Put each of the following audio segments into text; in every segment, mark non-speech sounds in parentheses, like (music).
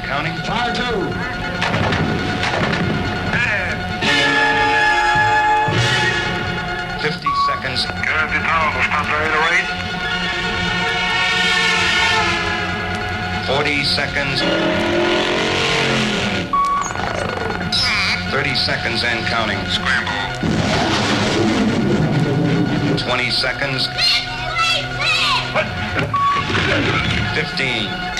and counting. Fire two. Fifty seconds. Forty seconds. Thirty seconds and counting. Scramble. Twenty seconds. Fifteen.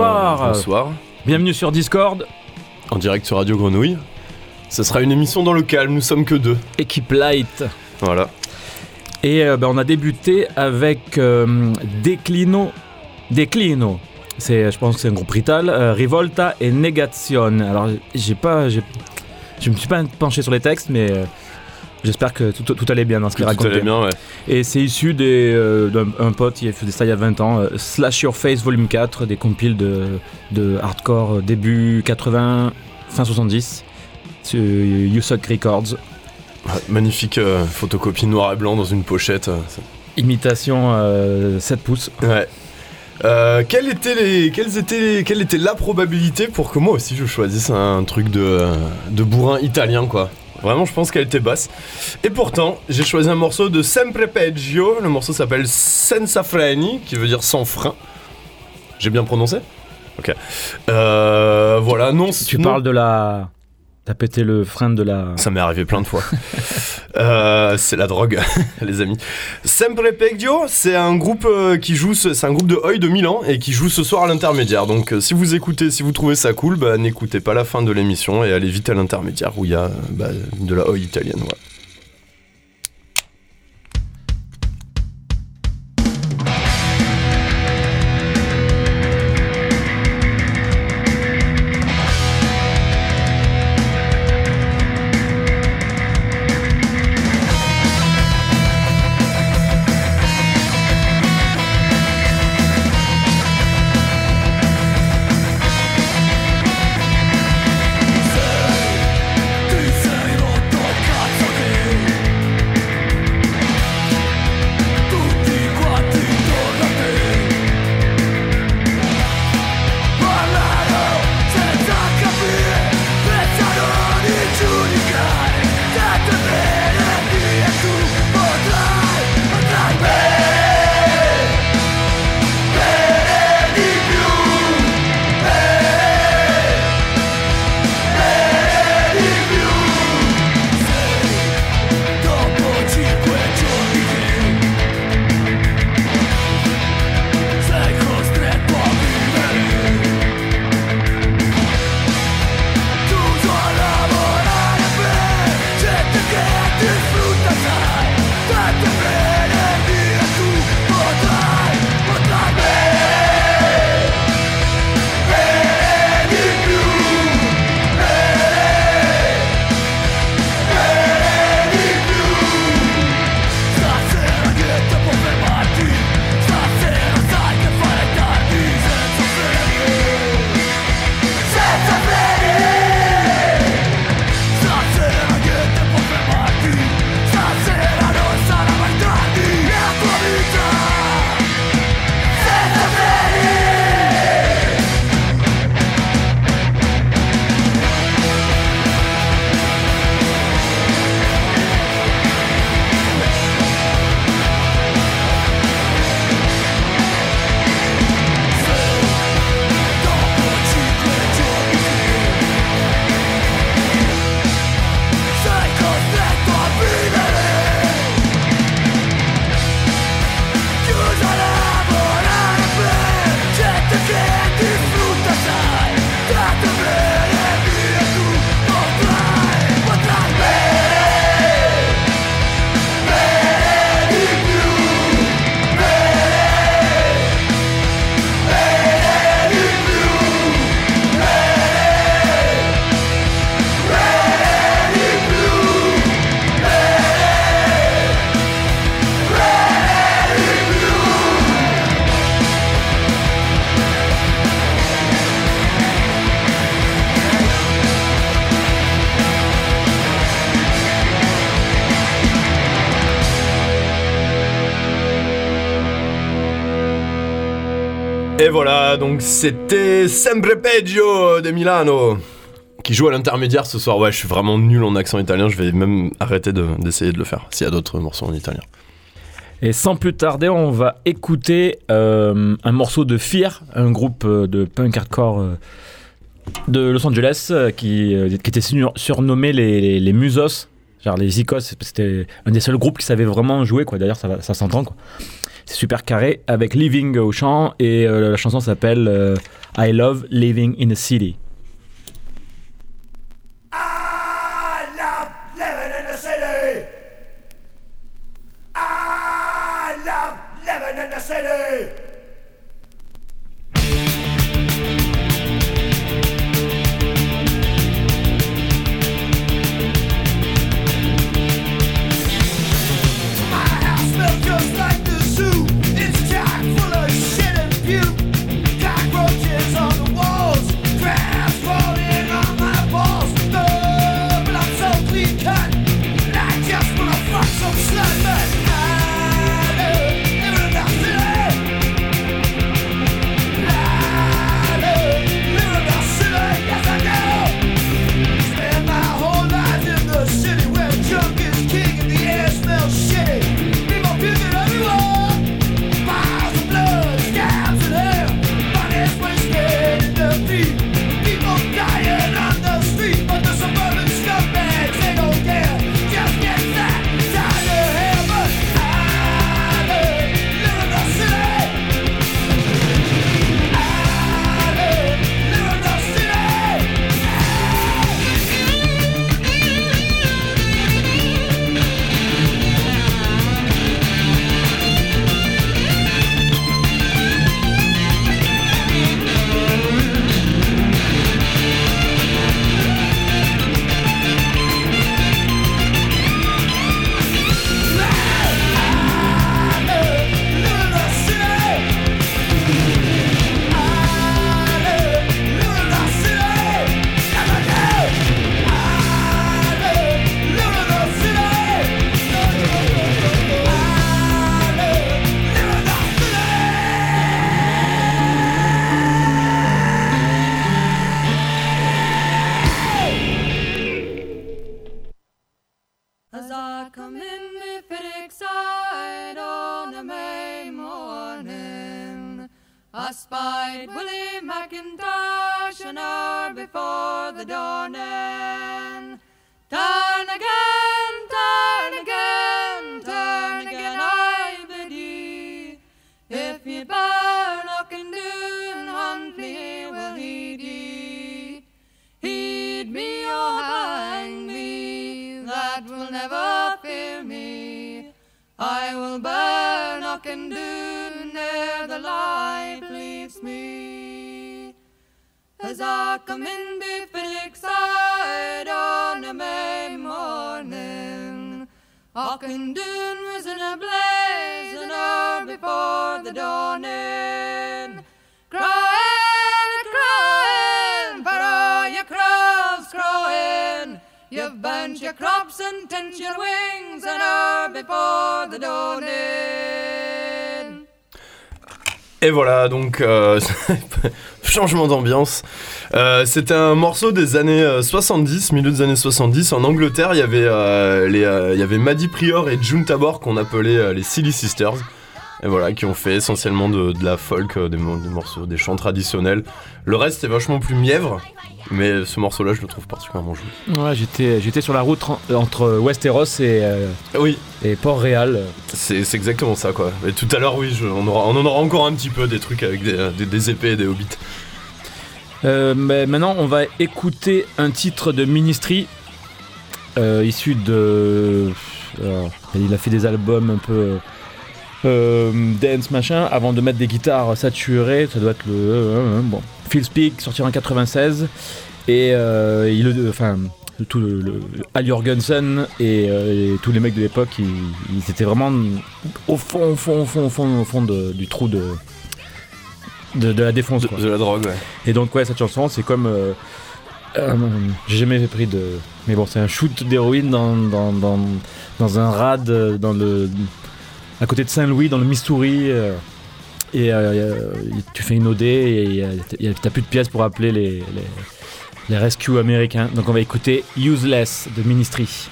Bonsoir. Bonsoir. Bienvenue sur Discord, En direct sur Radio Grenouille. Ce sera une émission dans le calme, nous sommes que deux. équipe light. Voilà. Et euh, ben, on a débuté avec euh, Declino. Declino. C'est, je pense que c'est un groupe rital. euh, Rivolta et Negation. Alors, j'ai pas, j'ai- je me suis pas penché sur les textes, mais euh, j'espère que tout, tout allait bien dans ce qu'il tout allait bien, ouais. Et c'est issu euh, d'un un pote qui a fait ça il y a 20 ans, euh, Slash Your Face Volume 4, des compiles de, de hardcore euh, début 80, fin 70, sur You Suck Records. Ouais, Magnifique euh, photocopie noir et blanc dans une pochette. euh, Imitation euh, 7 pouces. Ouais. Euh, quelle, était les, quelles étaient les- quelle était la probabilité pour que moi aussi je choisisse un truc de, de bourrin italien quoi? Vraiment, je pense qu'elle était basse. Et pourtant, j'ai choisi un morceau de Sempre Peggio. Le morceau s'appelle Senza Freni, qui veut dire sans frein. J'ai bien prononcé? Ok. Euh, voilà, non. Tu non- parles de la. T'as pété le frein de la. Ça m'est arrivé plein de fois. (laughs) Euh, c'est la drogue, (laughs) les amis. Sempre Peggio, c'est un groupe euh, qui joue, ce- c'est un groupe de Oi de Milan et qui joue ce soir à l'intermédiaire. Donc, euh, si vous écoutez, si vous trouvez ça cool, bah, n'écoutez pas la fin de l'émission et allez vite à l'intermédiaire où il y a bah, de la Oi italienne. ouais. Donc c'était Sempre Peggio de Milano qui joue à l'intermédiaire ce soir. Ouais, je suis vraiment nul en accent italien, je vais même arrêter de- d'essayer de, le faire s'il y a d'autres morceaux en italien. Et sans plus tarder, on va écouter euh, un morceau de Fear, un groupe euh, de punk hardcore euh, de Los Angeles euh, qui, qui était sur- surnommé les, les, les Musos. Genre les Icos, c'était un des seuls groupes qui savait vraiment jouer, quoi. D'ailleurs, ça, ça s'entend, quoi. C'est super carré, avec Living au chant, et euh, la chanson s'appelle euh, I Love Living in a City. Spied Willie McIntosh an hour before the dawning. Turn again, turn again, turn again, I come in side on a May morning, Auchindoun was in a blaze an hour before the dawning. Your crops and tint your wings an hour before the dawning. Et voilà, donc euh, (laughs) (laughs) changement d'ambiance. Euh, C'était un morceau des années euh, 70, milieu des années 70. En Angleterre, il y avait, euh, euh, Maddie Prior et June Tabor qu'on appelait euh, les Silly Sisters. Et voilà, qui ont fait essentiellement de, de la folk, euh, des, mo- des morceaux, des chants traditionnels. Le reste est vachement plus mièvre, mais ce morceau-là, je le trouve particulièrement joli. Ouais, j'étais, j'étais sur la route en- entre Westeros et, euh, Oui, et Port-Réal. c'est c'est exactement ça, quoi. Et tout à l'heure, oui, je- on, aura- on en aura encore un petit peu des trucs avec des, des- des épées et des hobbits. Euh, mais maintenant, on va écouter un titre de Ministry euh, issu de. alors, il a fait des albums un peu euh, dance machin avant de mettre des guitares saturées. Ça doit être le. euh, euh, bon, Phil Speak sorti en 96 et il, enfin. Tout le, le- Al Jorgensen et, euh, et tous les mecs de l'époque, ils, ils étaient vraiment au fond, au fond, au fond, au fond, au fond de- du trou de, de, de la défonce. De, la drogue, ouais. Et donc ouais, cette chanson, c'est comme... euh, euh, J'ai jamais pris de... Mais bon, c'est un shoot d'héroïne dans, dans, dans, dans un rad dans le... à côté de Saint-Louis, dans le Missouri. euh, et euh, tu fais une OD et t'as plus de pièces pour appeler les, les, les rescues américains. Donc on va écouter Useless de Ministry.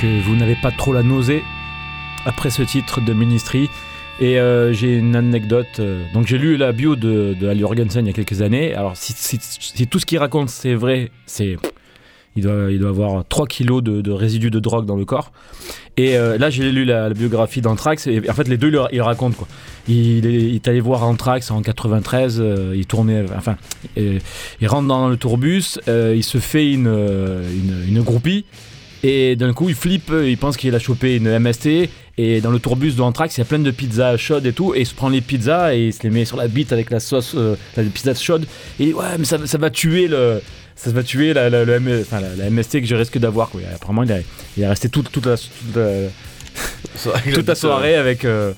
Que vous n'avez pas trop la nausée après ce titre de Ministry. Et euh, j'ai une anecdote. euh, donc j'ai lu la bio de, de Al Jorgensen il y a quelques années. Alors si, tout ce qu'il raconte c'est vrai, c'est il doit, il doit avoir 3 kilos de, résidus de drogue dans le corps. Et euh, là j'ai lu la, biographie d'Anthrax et en fait les deux ils, racontent quoi. Il, est, allé voir Anthrax en 93, euh, il tournait, enfin, il rentre dans le tourbus, il se fait une, une groupie. Et d'un coup, il flippe, il pense qu'il a chopé une MST. Et dans le tourbus de Anthrax, il y a plein de pizzas chaudes et tout. Et il se prend les pizzas et il se les met sur la bite avec la sauce, euh, la pizza chaude. Et il dit, ouais, mais ça, ça va tuer le. Ça va tuer la, enfin, MST que je risque d'avoir. quoi. Apparemment, il, a- il est resté toute, toute, la, toute, (laughs) toute soirée avec. euh,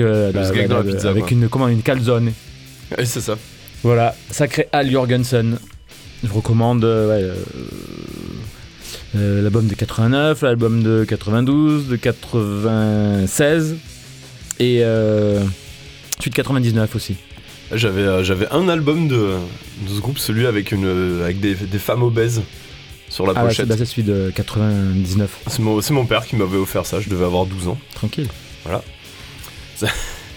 euh, pizza, une, comment, une calzone. euh, ouais, c'est ça. Voilà, sacré Al Jorgensen. Je recommande euh, ouais, euh, l'album de 89, l'album de 92, de 96 et euh, celui de 99 aussi. J'avais euh, j'avais un album de, de ce groupe, celui avec, une, avec des, des femmes obèses sur la Ah, pochette. bah, c'est celui de 99. c'est mon, c'est mon père qui m'avait offert ça, je devais avoir 12 ans. Tranquille. (laughs)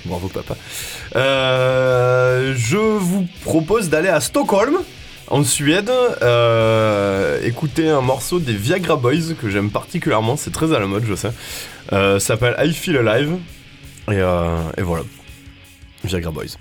Bravo papa. Euh, je vous propose d'aller à Stockholm, en Suède, euh, écouter un morceau des Viagra Boys que j'aime particulièrement, c'est très à la mode je sais. Euh, ça s'appelle I Feel Alive. Et, euh, et voilà. Viagra Boys.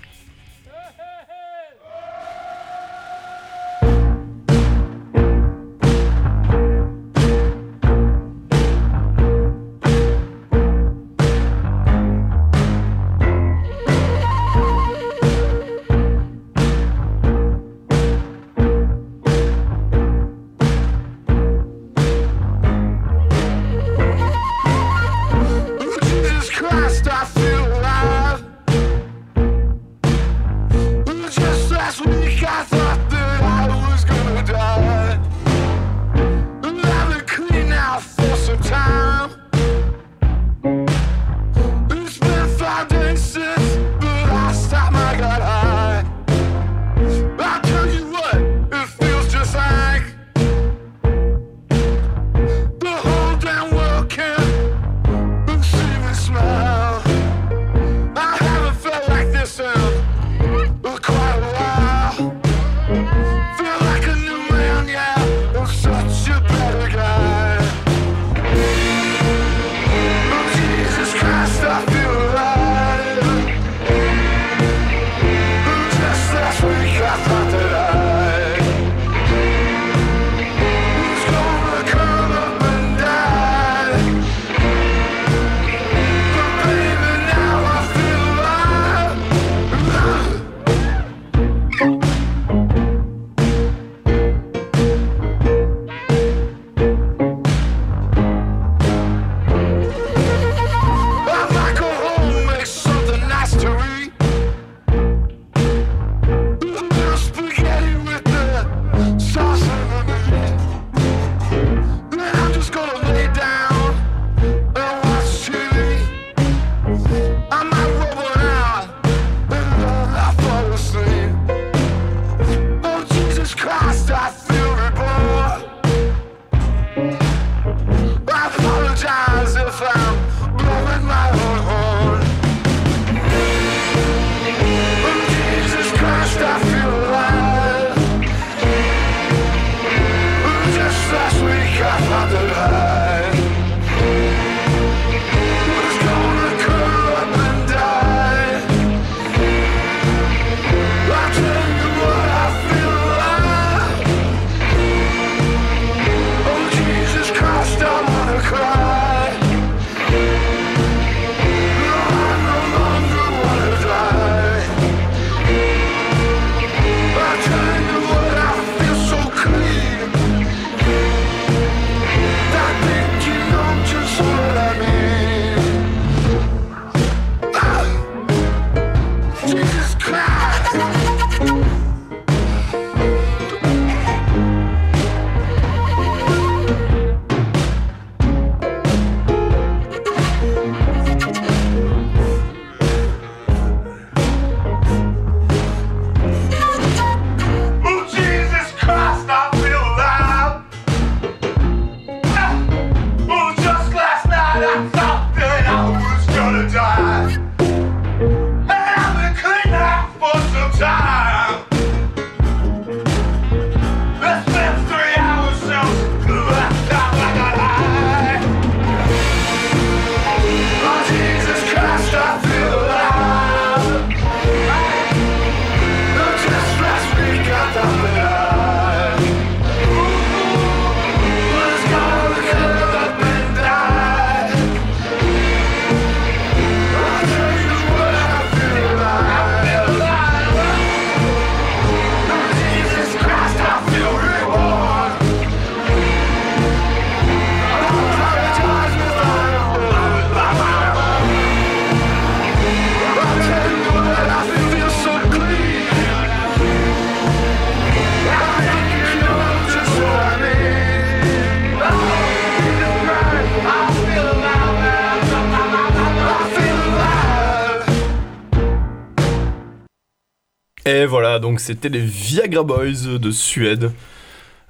Et voilà, donc c'était les Viagra Boys de Suède.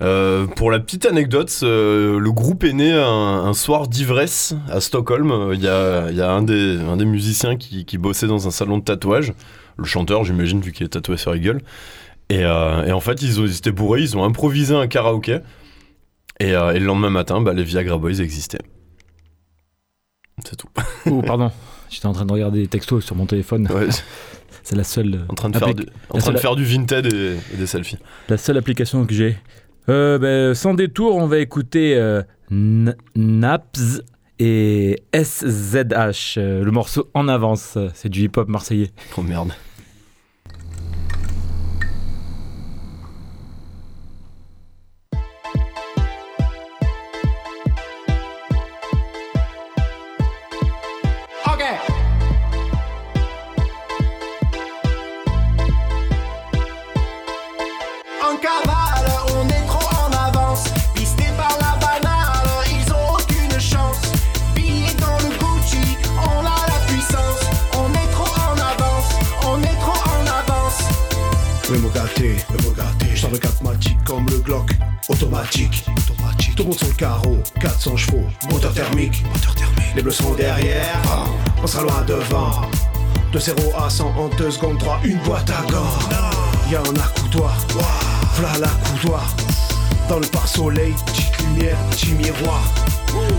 Euh, pour la petite anecdote, euh, le groupe est né un, un soir d'ivresse à Stockholm. Euh, Il y a, il y a un, des, un des musiciens qui, qui bossait dans un salon de tatouage. Le chanteur, j'imagine, vu qu'il est tatoué sur la gueule. Et, et en fait, ils, ont, ils étaient bourrés, ils ont improvisé un karaoké. Et, et le lendemain matin, bah, les Viagra Boys existaient. C'est tout. Oh, pardon. (laughs) J'étais en train de regarder des textos sur mon téléphone. Ouais, (laughs) C'est la seule, en train de faire du, en train de faire du Vinted et, et des selfies. la seule application que j'ai. Euh, ben, sans détour, on va écouter euh, Naps et SZH. euh, le morceau En avance. C'est du hip-hop marseillais. Oh merde. Devant. De 0 à 100 en 2 secondes 3, une boîte à gants. Y'a un accoudoir, v'là l'accoudoir. Dans le pare-soleil, petite lumière, petit miroir.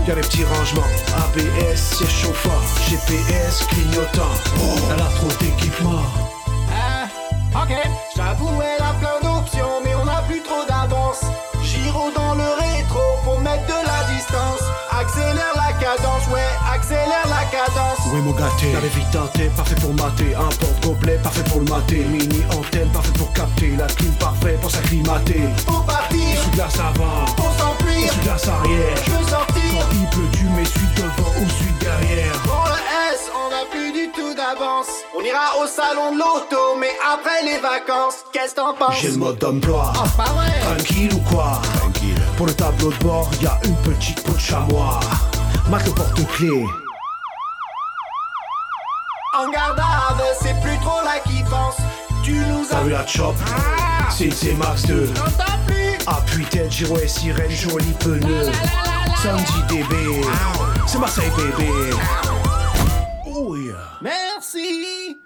Y'a les petits rangements, ABS, siège GPS, clignotant. Elle a trop d'équipement. Plein cadence, ouais, accélère la cadence. Oui mon gâté. La parfait pour mater. Un porte-gobelet, parfait pour le mater. Mini antenne, parfait pour capter. La clim, parfait pour s'acclimater. Pour partir, Sous glace avant, pour s'enfuir, sous glace arrière je veux sortir. Quand il pleut, tu mets suite devant ou suite derrière. Pour le S, on n'a plus du tout d'avance. On ira au salon de l'auto, mais après les vacances, qu'est-ce que t'en penses? J'ai le mode d'emploi. Oh, pas vrai. Tranquille ou quoi? Tranquille. Pour le tableau de bord, y a une petite peau de chamois Marque le porte-clés. En gardade, c'est plus trop la kiffance. Tu nous as T'as vu la chop C'est une C-Max 2 J'entends plus. Appui tête, giro et sirène, joli pneu. Sandy DB C'est Marseille bébé. Oh yeah Merci.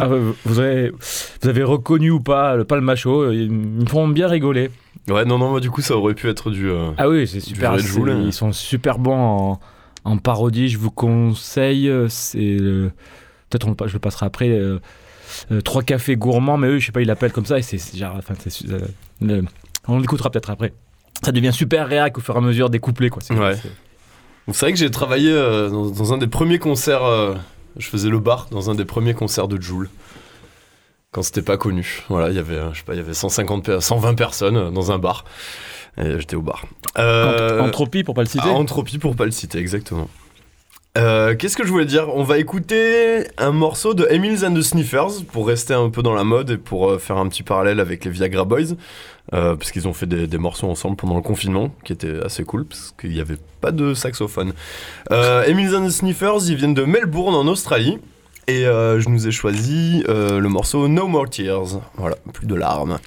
Ah, vous, avez, vous avez reconnu ou pas le palmacho euh, Ils me font bien rigoler. Ouais, non, non, moi du coup, ça aurait pu être du. euh, Ah oui, c'est super. Joule, hein. Ils sont super bons en, en parodie. Je vous conseille. euh, C'est peut-être je le passerai après. euh, Trois cafés gourmands, mais eux, je sais pas, ils l'appellent comme ça. Et c'est genre, enfin, le- on l'écoutera peut-être après. Ça devient super réac au fur et à mesure des couplets, quoi. C'est- Ouais. c'est- C'est vrai que j'ai travaillé dans, dans un des premiers concerts. je faisais le bar dans un des premiers concerts de Joule. Quand c'était pas connu. Voilà, il y avait, je sais pas, il y avait 150, pe- 120 personnes euh, dans un bar. Et j'étais au bar. Euh, Entropie, pour pas le citer. ah, Entropie pour pas le citer, exactement. Euh, Qu'est-ce que je voulais dire? On va écouter un morceau de Emils and the Sniffers pour rester un peu dans la mode et pour faire un petit parallèle avec les Viagra Boys. Euh, parce qu'ils ont fait des, des morceaux ensemble pendant le confinement, qui était assez cool, parce qu'il n'y avait pas de saxophone. Euh, Emils and the Sniffers, ils viennent de Melbourne en Australie. Et euh, je nous ai choisi euh, le morceau No More Tears. Voilà, plus de larmes.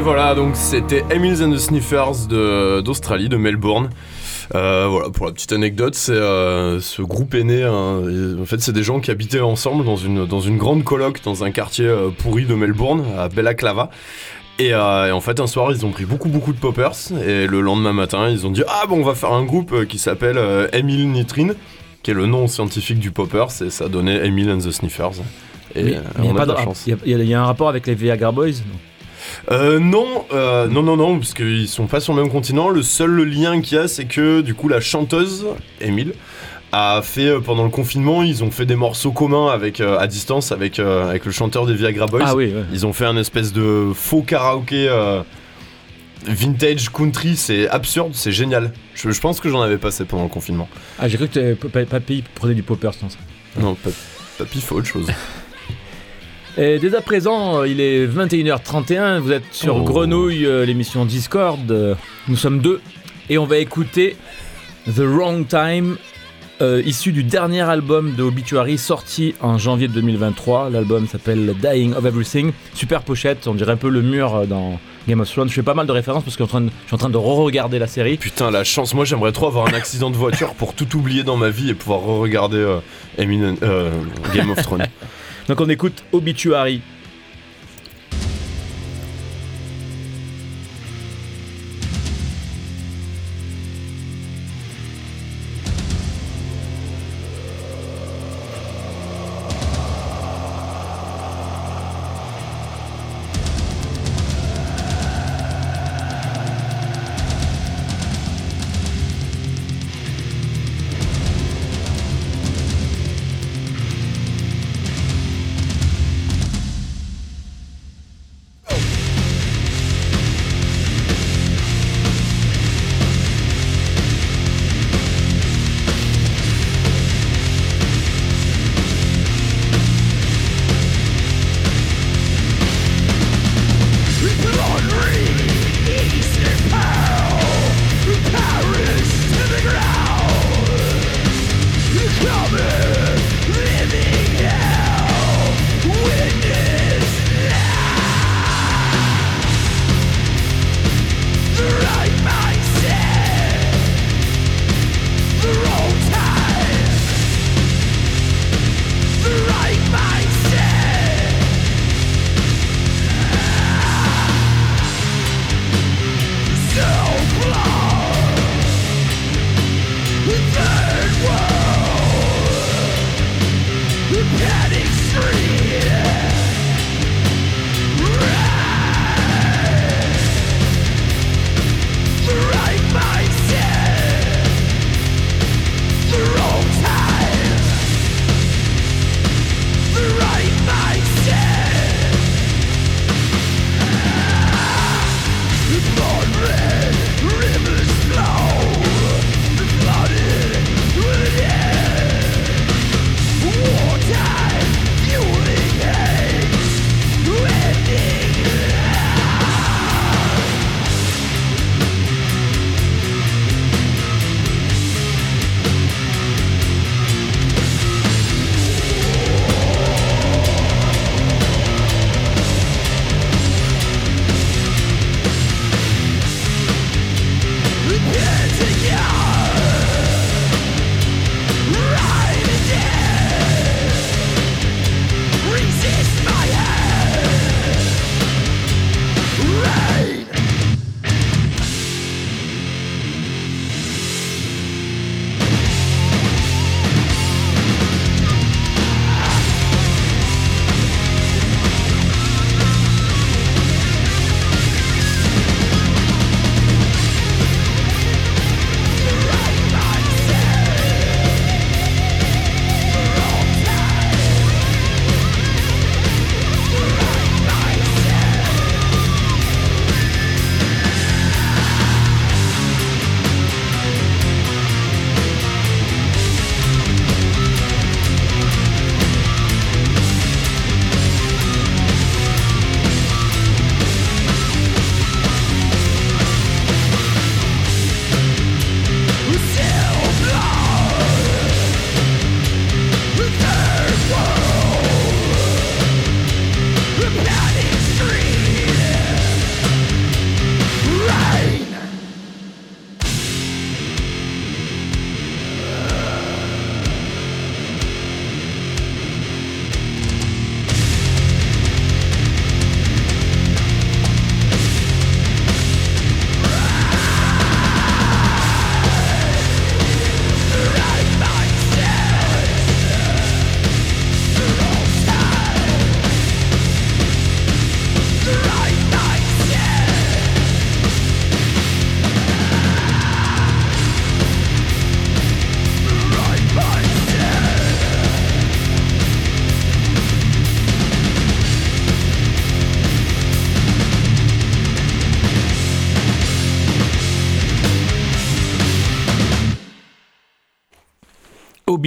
Voilà, donc c'était Emils and the Sniffers d'Australie, de, Melbourne. Euh, voilà, pour la petite anecdote, c'est euh, ce groupe est né. hein, et en fait, c'est des gens qui habitaient ensemble dans une, dans une grande coloc dans un quartier euh, pourri de Melbourne, à Bellaclava. Et, euh, et en fait, un soir, ils ont pris beaucoup, beaucoup de poppers. Et le lendemain matin, ils ont dit Ah, bon, on va faire un groupe qui s'appelle euh, Emil Nitrine, qui est le nom scientifique du poppers. Et ça donnait Emil and the Sniffers. Et euh, il y a on a pas de de- la chance. Il y y, a- y a un rapport avec les Viagra Boys non? Euh, non, euh, non, non, non, parce qu'ils sont pas sur le même continent. Le seul lien qu'il y a, c'est que du coup, la chanteuse, Emile, a fait euh, pendant le confinement, ils ont fait des morceaux communs avec, euh, à distance avec, euh, avec le chanteur des Viagra Boys. Ah oui, ouais. Ils ont fait un espèce de faux karaoké vintage country, c'est absurde, c'est génial. Je, je pense que j'en avais passé pendant le confinement. Ah, j'ai cru que papy prenait du poppers dans ça? Non, papy fait autre chose. (laughs) Et dès à présent, il est 21h31, vous êtes sur Oh. Grenouille, euh, l'émission Discord. euh, Nous sommes deux et on va écouter The Wrong Time, euh, issu du dernier album de Obituary sorti en janvier 2023. L'album s'appelle Dying of Everything. Super pochette, on dirait un peu le mur dans Game of Thrones. Je fais pas mal de références parce que je suis en train de- je suis en train de re-regarder la série. Putain, la chance. Moi, j'aimerais trop avoir un accident de voiture pour tout oublier dans ma vie et pouvoir re-regarder euh, Eminem- euh, Game of Thrones. (laughs) Donc on écoute Obituary.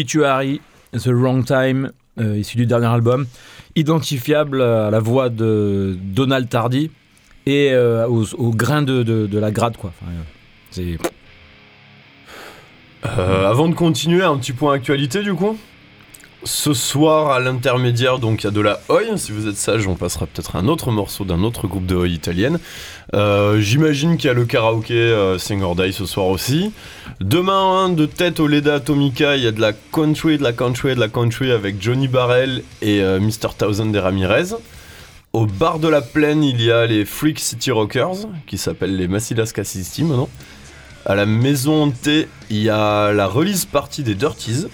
Obituary, The Wrong Time, euh, issu du dernier album, identifiable à la voix de Donald Tardy et euh, au, grain de, la grade, quoi. Euh, avant de continuer, un petit point actualité du coup? Ce soir à l'intermédiaire, donc il y a de la Oi. Si vous êtes sage, on passera peut-être un autre morceau d'un autre groupe de Oi italienne. Euh, J'imagine qu'il y a le karaoké euh, ce soir aussi. Demain, hein, de tête au Leda Atomica, il y a de la country, de la country, de la country avec Johnny Barrel et euh, Mr. Thousand des Ramirez. Au bar de la plaine, il y a les Freak City Rockers, qui s'appellent les Massilas Cassisti maintenant. À la maison T, il y a la release party des Dirties.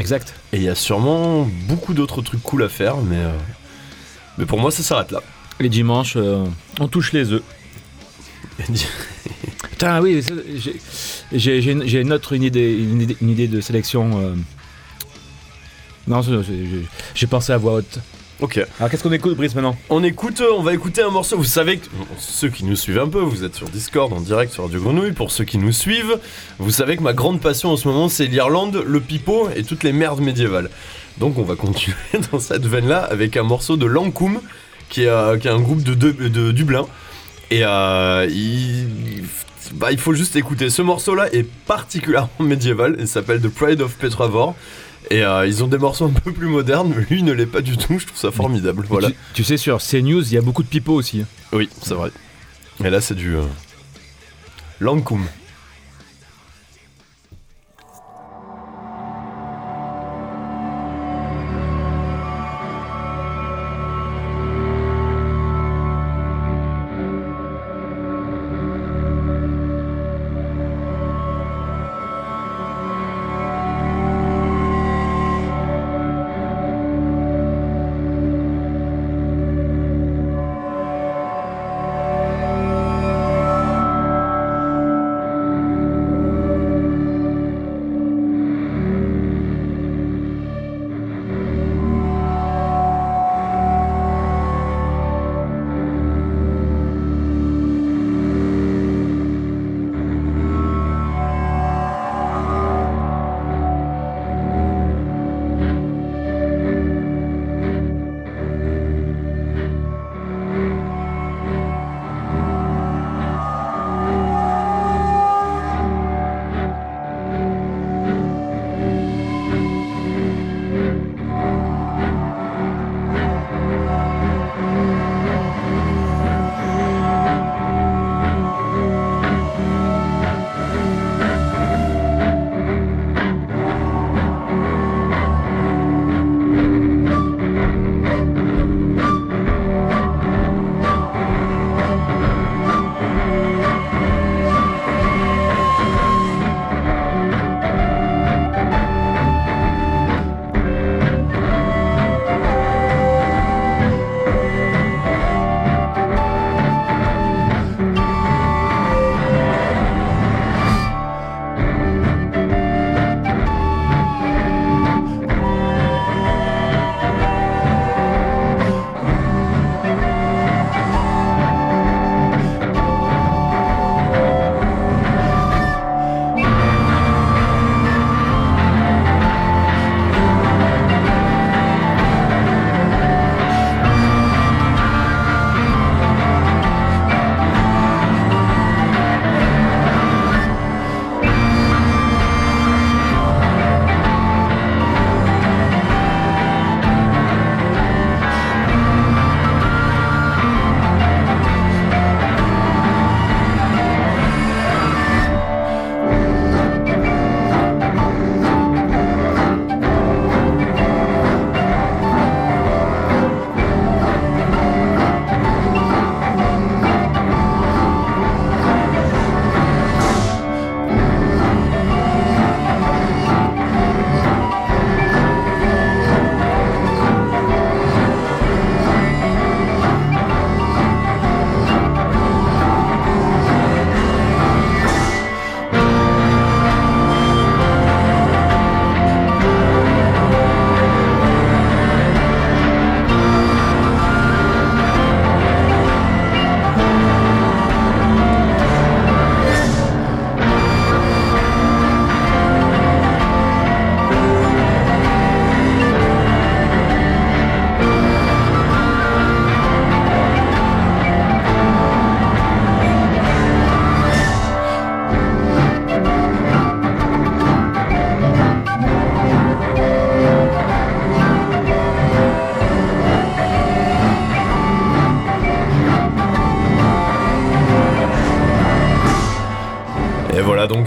Exact. Et il y a sûrement beaucoup d'autres trucs cool à faire, mais, euh, mais pour moi, ça s'arrête là. Les dimanches, euh, on touche les œufs. (laughs) Putain, oui, j'ai- j'ai j'ai une, autre une idée, une idée, une idée de sélection. euh. Non, c'est- c'est- j'ai- j'ai pensé à voix haute. Ok. Alors, qu'est-ce qu'on écoute, Brice, maintenant? On écoute, euh, on va écouter un morceau. Vous savez que ceux qui nous suivent un peu, vous êtes sur Discord en direct sur Radio Grenouille. Pour ceux qui nous suivent, vous savez que ma grande passion en ce moment, c'est l'Irlande, le pipeau et toutes les merdes médiévales. Donc on va continuer (laughs) dans cette veine-là avec un morceau de Lankum, qui est, euh, qui est un groupe de, de- de Dublin. Et euh, il, bah, il faut juste écouter. Ce morceau-là est particulièrement (laughs) médiéval. Il s'appelle The Pride of Petravor. Et euh, ils ont des morceaux un peu plus modernes, mais lui ne l'est pas du tout. Je trouve ça formidable. Voilà. tu, tu sais, sur CNews, il y a beaucoup de pipeaux aussi. hein. Oui, c'est vrai. Et là, c'est du. Euh...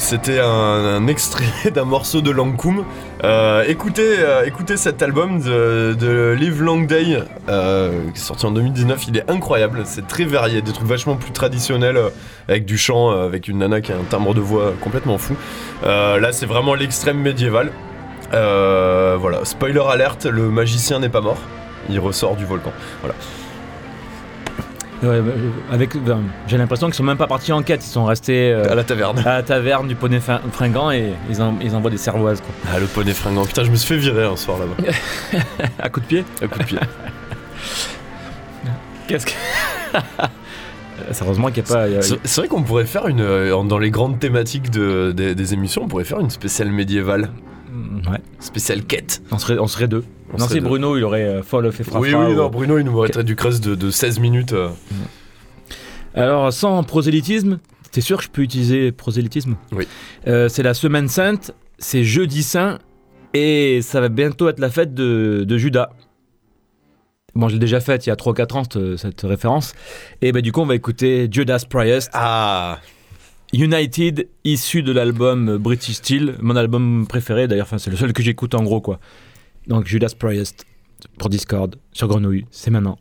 c'était un, extrait (laughs) d'un morceau de Lankoum. Euh, écoutez, euh, écoutez cet album de, Live Long Day, qui est sorti en 2019. Il est incroyable, c'est très varié, des trucs vachement plus traditionnels, euh, avec du chant, avec une nana qui a un timbre de voix complètement fou. Là, c'est vraiment l'extrême médiéval. Voilà, spoiler alerte, le magicien n'est pas mort. Il ressort du volcan. Ouais, bah, euh, avec, ben, j'ai l'impression qu'ils sont même pas partis en quête, ils sont restés euh, À la taverne. à la taverne du poney fringant et ils, en- ils envoient des cervoises quoi. Ah, le poney fringant. Putain, je me suis fait virer un soir là-bas. (laughs) à coup de pied? À coup de pied. (laughs) Qu'est-ce que. (laughs) C'est Heureusement qu'il n'y a pas. a- c'est vrai qu'on pourrait faire une. euh, dans les grandes thématiques de- des- des émissions, on pourrait faire une spéciale médiévale. Mm, Ouais, Spéciale quête. on serait, on serait deux. On non, c'est deux. Bruno, il aurait euh, Fall of Efrafra. Oui, oui, ou- non, Bruno, il nous mettrait du crust de, de 16 minutes. euh. Alors, sans prosélytisme, t'es sûr que je peux utiliser prosélytisme? Oui. Euh, c'est la semaine sainte, c'est jeudi saint, et ça va bientôt être la fête de, de Judas. Bon, je l'ai déjà faite il y a 3-4 ans, cette, cette référence. Et bah, du coup, on va écouter Judas Priest, Ah United, issu de l'album British Steel, mon album préféré d'ailleurs, enfin, c'est le seul que j'écoute en gros, quoi. Donc, Judas Priest, pour Discord, sur Grenouille, c'est maintenant.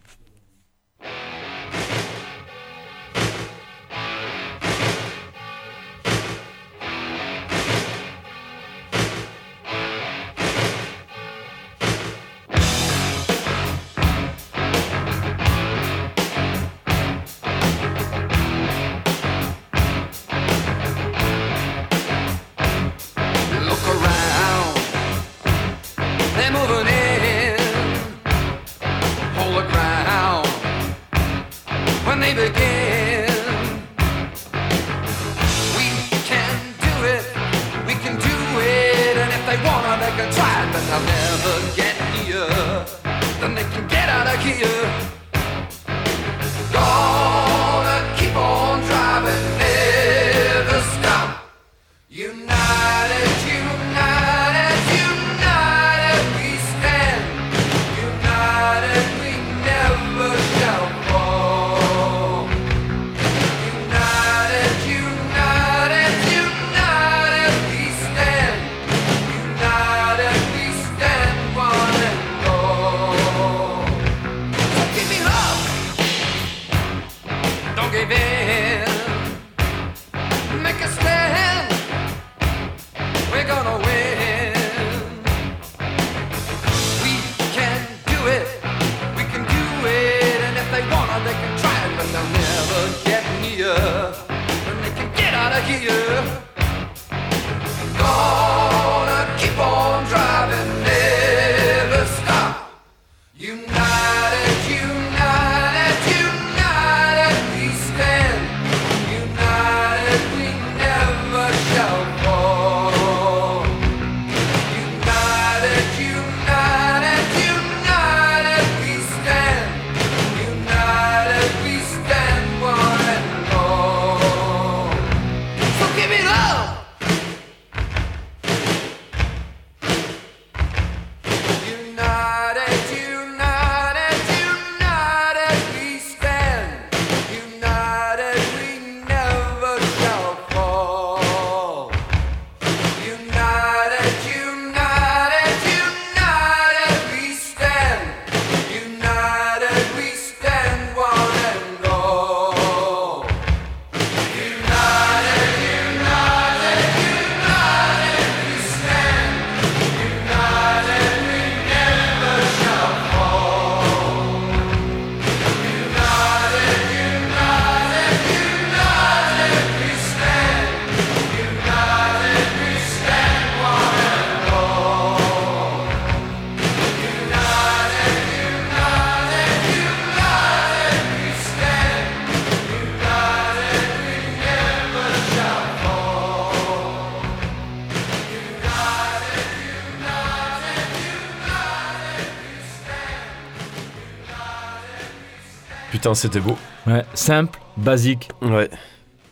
Putain, c'était beau. Ouais, simple, basique, Ouais.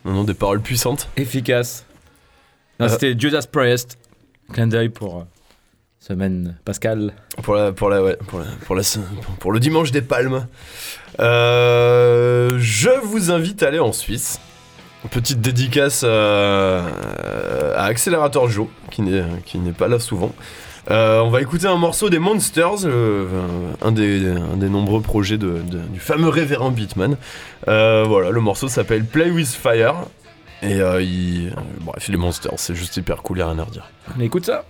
Non, non, des paroles puissantes. efficace. Non, Euh. C'était Judas Priest. Clin d'œil pour euh, semaine Pascal. Pour la, pour la, ouais, pour la, pour la, pour le dimanche des palmes. Euh, je vous invite à aller en Suisse. petite dédicace à Accélérateur Joe, qui n'est, qui n'est pas là souvent. Euh, on va écouter un morceau des Monsters, euh, un, des, un des nombreux projets du fameux révérend Beatman. Euh, voilà, le morceau s'appelle Play with Fire. Et euh, il- bref, les Monsters, c'est juste hyper cool, y a rien à redire. On écoute ça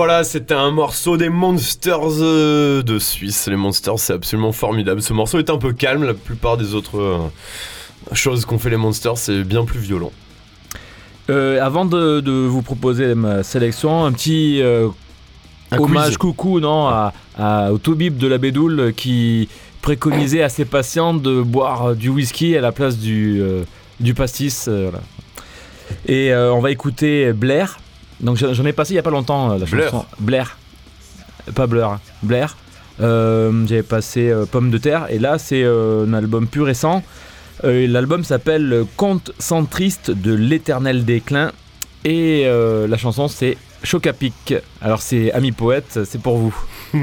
voilà, c'était un morceau des Monsters euh, de Suisse. Les Monsters, c'est absolument formidable. Ce morceau est un peu calme. La plupart des autres euh, choses qu'ont fait les Monsters, c'est bien plus violent. Euh, Avant de, de vous proposer ma sélection, un petit Un hommage quiz. coucou non, à, à- au Toubib de la Bédoule qui préconisait à ses patients de boire du whisky à la place du, du pastis. voilà. Et on va écouter Blair. Donc j'en ai passé il y a pas longtemps euh, la Blair. chanson Blair. Pas Blur, hein. Blair. Euh, J'avais passé euh, Pomme de terre et là c'est euh, un album plus récent. Euh, L'album s'appelle Conte centriste de l'éternel déclin et euh, la chanson c'est Choc à pic. Alors c'est Ami Poète, c'est pour vous. (laughs)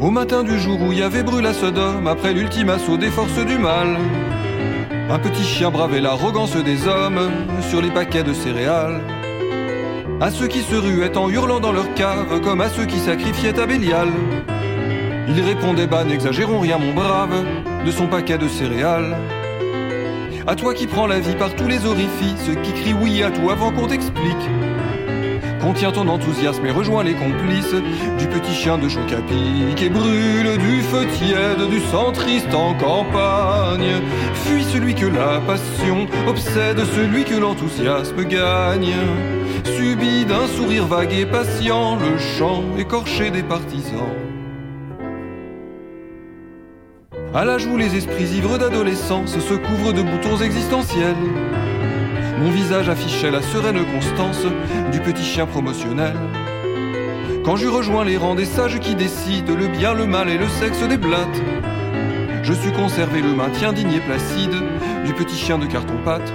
Au matin du jour où il y avait brûlé à Sodome, après l'ultime assaut des forces du mal, un petit chien bravait l'arrogance des hommes sur les paquets de céréales. À ceux qui se ruaient en hurlant dans leur cave, comme à ceux qui sacrifiaient à Bélial. Il répondait Bah, n'exagérons rien, mon brave, de son paquet de céréales. À toi qui prends la vie par tous les orifices, qui crie oui à tout avant qu'on t'explique. Contiens ton enthousiasme et rejoins les complices du petit chien de Chocapic et brûle du feu tiède du centriste en campagne. Que la passion obsède, celui que l'enthousiasme gagne. Subit d'un sourire vague et patient le chant écorché des partisans. À l'âge où les esprits ivres d'adolescence se couvrent de boutons existentiels, mon visage affichait la sereine constance du petit chien promotionnel. Quand j'eus rejoint les rangs des sages qui décident le bien, le mal et le sexe des blattes, je sus conserver le maintien digne et placide du petit chien de carton-pâte.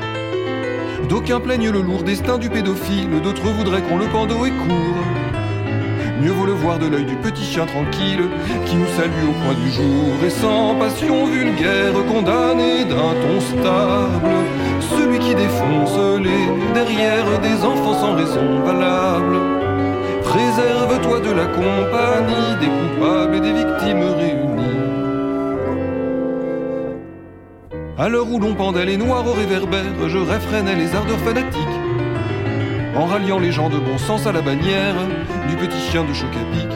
D'aucuns plaignent le lourd destin du pédophile, d'autres voudraient qu'on le pende et court. Mieux vaut le voir de l'œil du petit chien tranquille qui nous salue au coin du jour et sans passion vulgaire condamné d'un ton stable. Celui qui défonce les derrière des enfants sans raison valable. Présent Réserve-toi de la compagnie des coupables et des victimes réunies. À l'heure où l'on pendait les noirs au réverbère, je réfrénais les ardeurs fanatiques. En ralliant les gens de bon sens à la bannière du petit chien de choc à pic.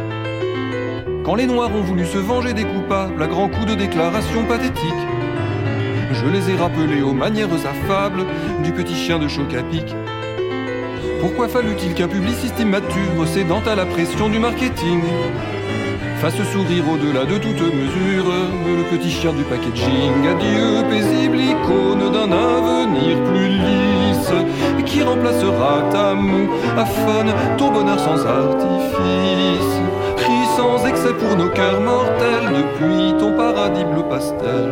Quand les noirs ont voulu se venger des coupables à grands coups de déclarations pathétiques, je les ai rappelés aux manières affables du petit chien de choc à pic. Pourquoi fallut-il qu'un publiciste immature, cédant à la pression du marketing, fasse sourire au-delà de toute mesure le petit chien du packaging Adieu, paisible icône d'un avenir plus lisse, qui remplacera ta fun, ton bonheur sans artifice. Crie sans excès pour nos cœurs mortels depuis ton paradis bleu pastel.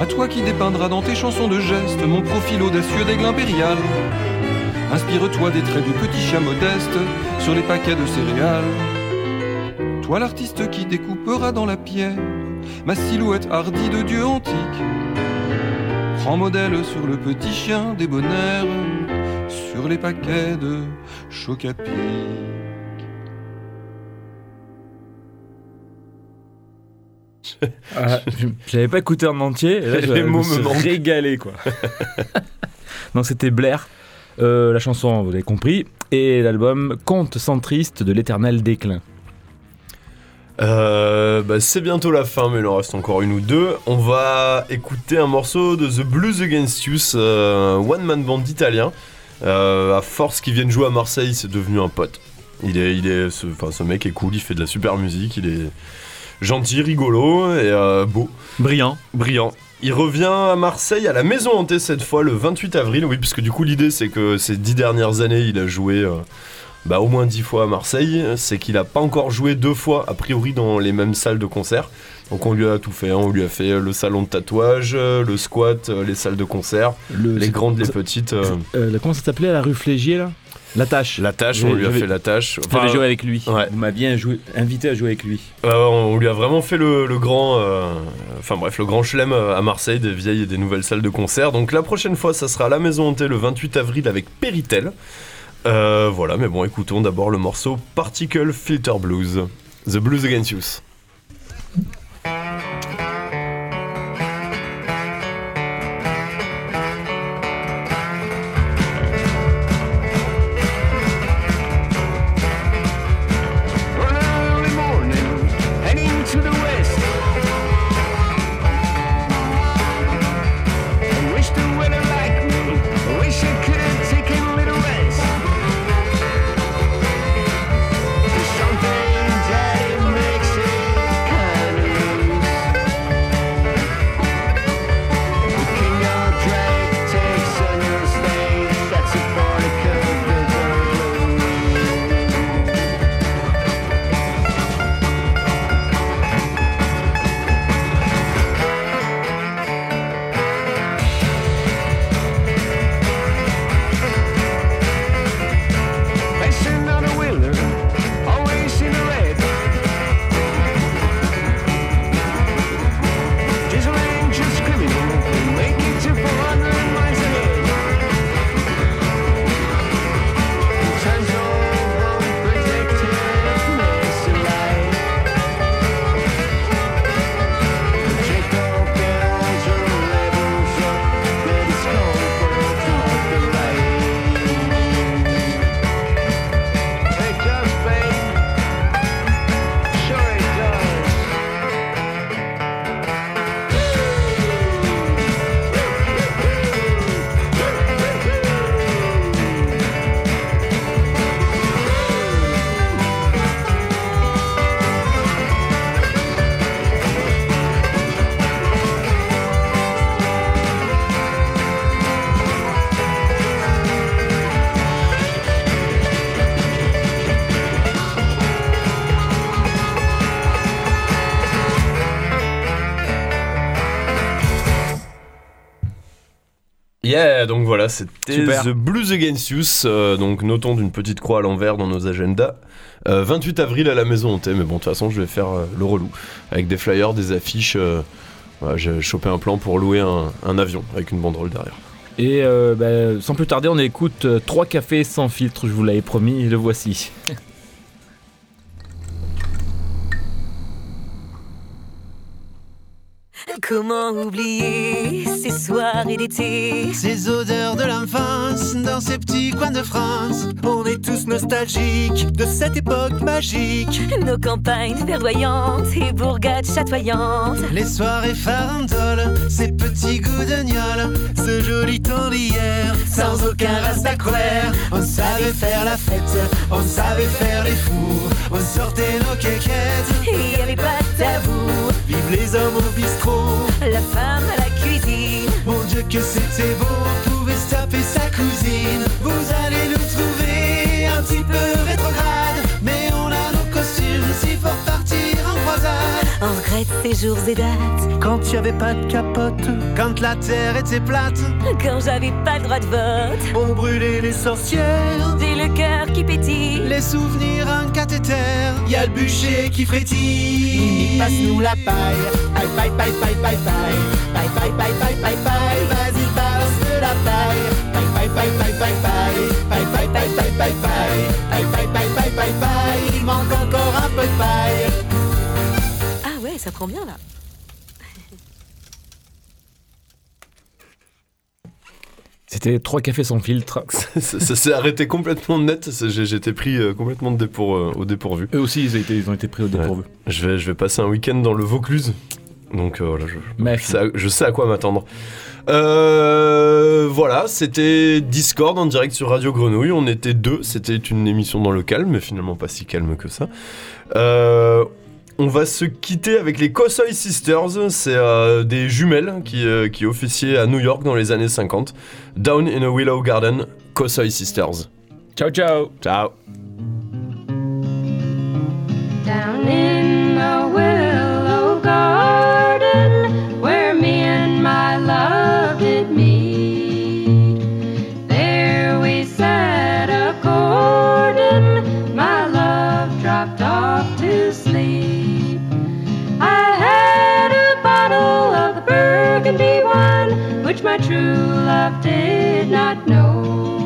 À toi qui dépeindras dans tes chansons de gestes mon profil audacieux d'aigle impérial. Inspire-toi des traits du petit chien modeste sur les paquets de céréales. Toi l'artiste qui découpera dans la pierre ma silhouette hardie de dieu antique. Prends modèle sur le petit chien débonnaire, sur les paquets de choc à pic. Ah, (laughs) je- J'avais pas écouté en entier. Et là, je Les mots me régalé, quoi. (laughs) Donc, c'était Blair. Euh, la chanson, vous avez compris. Et l'album Conte centriste de l'éternel déclin. Euh, bah, c'est bientôt la fin, mais il en reste encore une ou deux. On va écouter un morceau de The Blues Against You, euh, one man band italien. Euh, à force qu'il vienne jouer à Marseille, c'est devenu un pote. Il est, il est, ce, enfin, ce mec est cool, il fait de la super musique, il est gentil, rigolo et euh, beau, Brillant. brillant. Il revient à Marseille à la Maison Hantée cette fois le 28 avril, oui, puisque du coup l'idée c'est que ces dix dernières années il a joué euh, bah, au moins dix fois à Marseille, c'est qu'il a pas encore joué deux fois a priori dans les mêmes salles de concert. Donc on lui a tout fait, hein. on lui a fait le salon de tatouage, euh, le squat, euh, les salles de concert, Le, les grandes, les petites. euh, euh, comment ça s'appelait la rue Flégier, là? La tâche. la tâche, on lui a fait la tâche. Enfin, joué avec lui. ouais. Vous m'aviez invité à jouer avec lui. Ouais, on lui a vraiment fait le, le grand, euh, enfin bref, le grand chelem euh, à Marseille, des vieilles et des nouvelles salles de concert. Donc la prochaine fois, ça sera à la Maison Hantée le 28 avril avec Péritel. Euh, voilà, mais bon, écoutons d'abord le morceau Particle Filter Blues, The Blues Against You. Yeah, donc voilà, c'était. The Blues Against You. euh, donc notons d'une petite croix à l'envers dans nos agendas. Euh, 28 avril à la Maison Hantée, mais bon, de toute façon, je vais faire euh, le relou. Avec des flyers, des affiches. euh, voilà, J'ai chopé un plan pour louer un, un avion avec une banderole derrière. Et euh, bah, sans plus tarder, on écoute euh, trois cafés sans filtre, je vous l'avais promis, et le voici. (laughs) Comment oublier ces soirées d'été? Ces odeurs de l'enfance dans ces petits coins de France. On est tous nostalgiques de cette époque magique. Nos campagnes verdoyantes et bourgades chatoyantes Les soirées farandoles, ces petits goûts de gnôle, ce joli temps d'hier, sans aucun rasta croire. On savait faire la fête, on savait faire les fous, on sortait nos quéquettes. Et y avait pas de tabou Vive les hommes au bistrot, La femme à la cuisine mon Dieu que c'était beau, on pouvait se taper sa cousine. Vous allez nous trouver un petit peu croisade. On regrette ces jours et dates Quand il y avait pas de capote, quand la terre était plate, Quand j'avais pas le droit de vote on brûlait les sorcières. J'ai le cœur qui pétille Les souvenirs, un cathéter, y a le bûcher qui frétille. Mimi, passe-nous la paille. Paille, paille, paille, paille, paille, paille. Paille, paille, paille, paille, paille, paille. Vas-y, balance de la paille. Paille, paille, paille, paille, paille, paille. Paille, paille, paille, paille, paille, paille. Paille, paille, paille, paille, paille, paille. Ça prend bien là C'était trois cafés sans filtre. (laughs) ça ça s'est arrêté complètement net. J'étais pris euh, complètement de dépour- euh, au dépourvu. Eux aussi, ils, ont été, ils ont été pris au dépourvu. Je vais, je vais passer un week-end dans le Vaucluse. Donc euh, voilà, je, Mais je sais, à, je sais à quoi m'attendre. Euh, voilà, c'était Discord en direct sur Radio Grenouille. On était deux. C'était une émission dans le calme, mais finalement pas si calme que ça. On va se quitter avec les Kosoi Sisters. C'est euh, des jumelles qui, euh, qui officiaient à New York dans les années 50. Down in a Willow Garden, Kosoi Sisters. Ciao, ciao Ciao. Down in the willow garden love did not know.